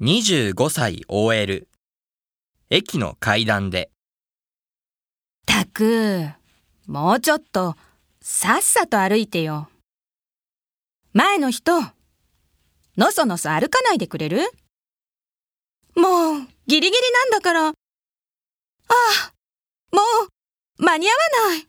25歳 OL 駅の階段でたく、もうちょっと、さっさと歩いてよ。前の人、のそのそ歩かないでくれる？もう、ギリギリなんだから。ああ、もう、間に合わない。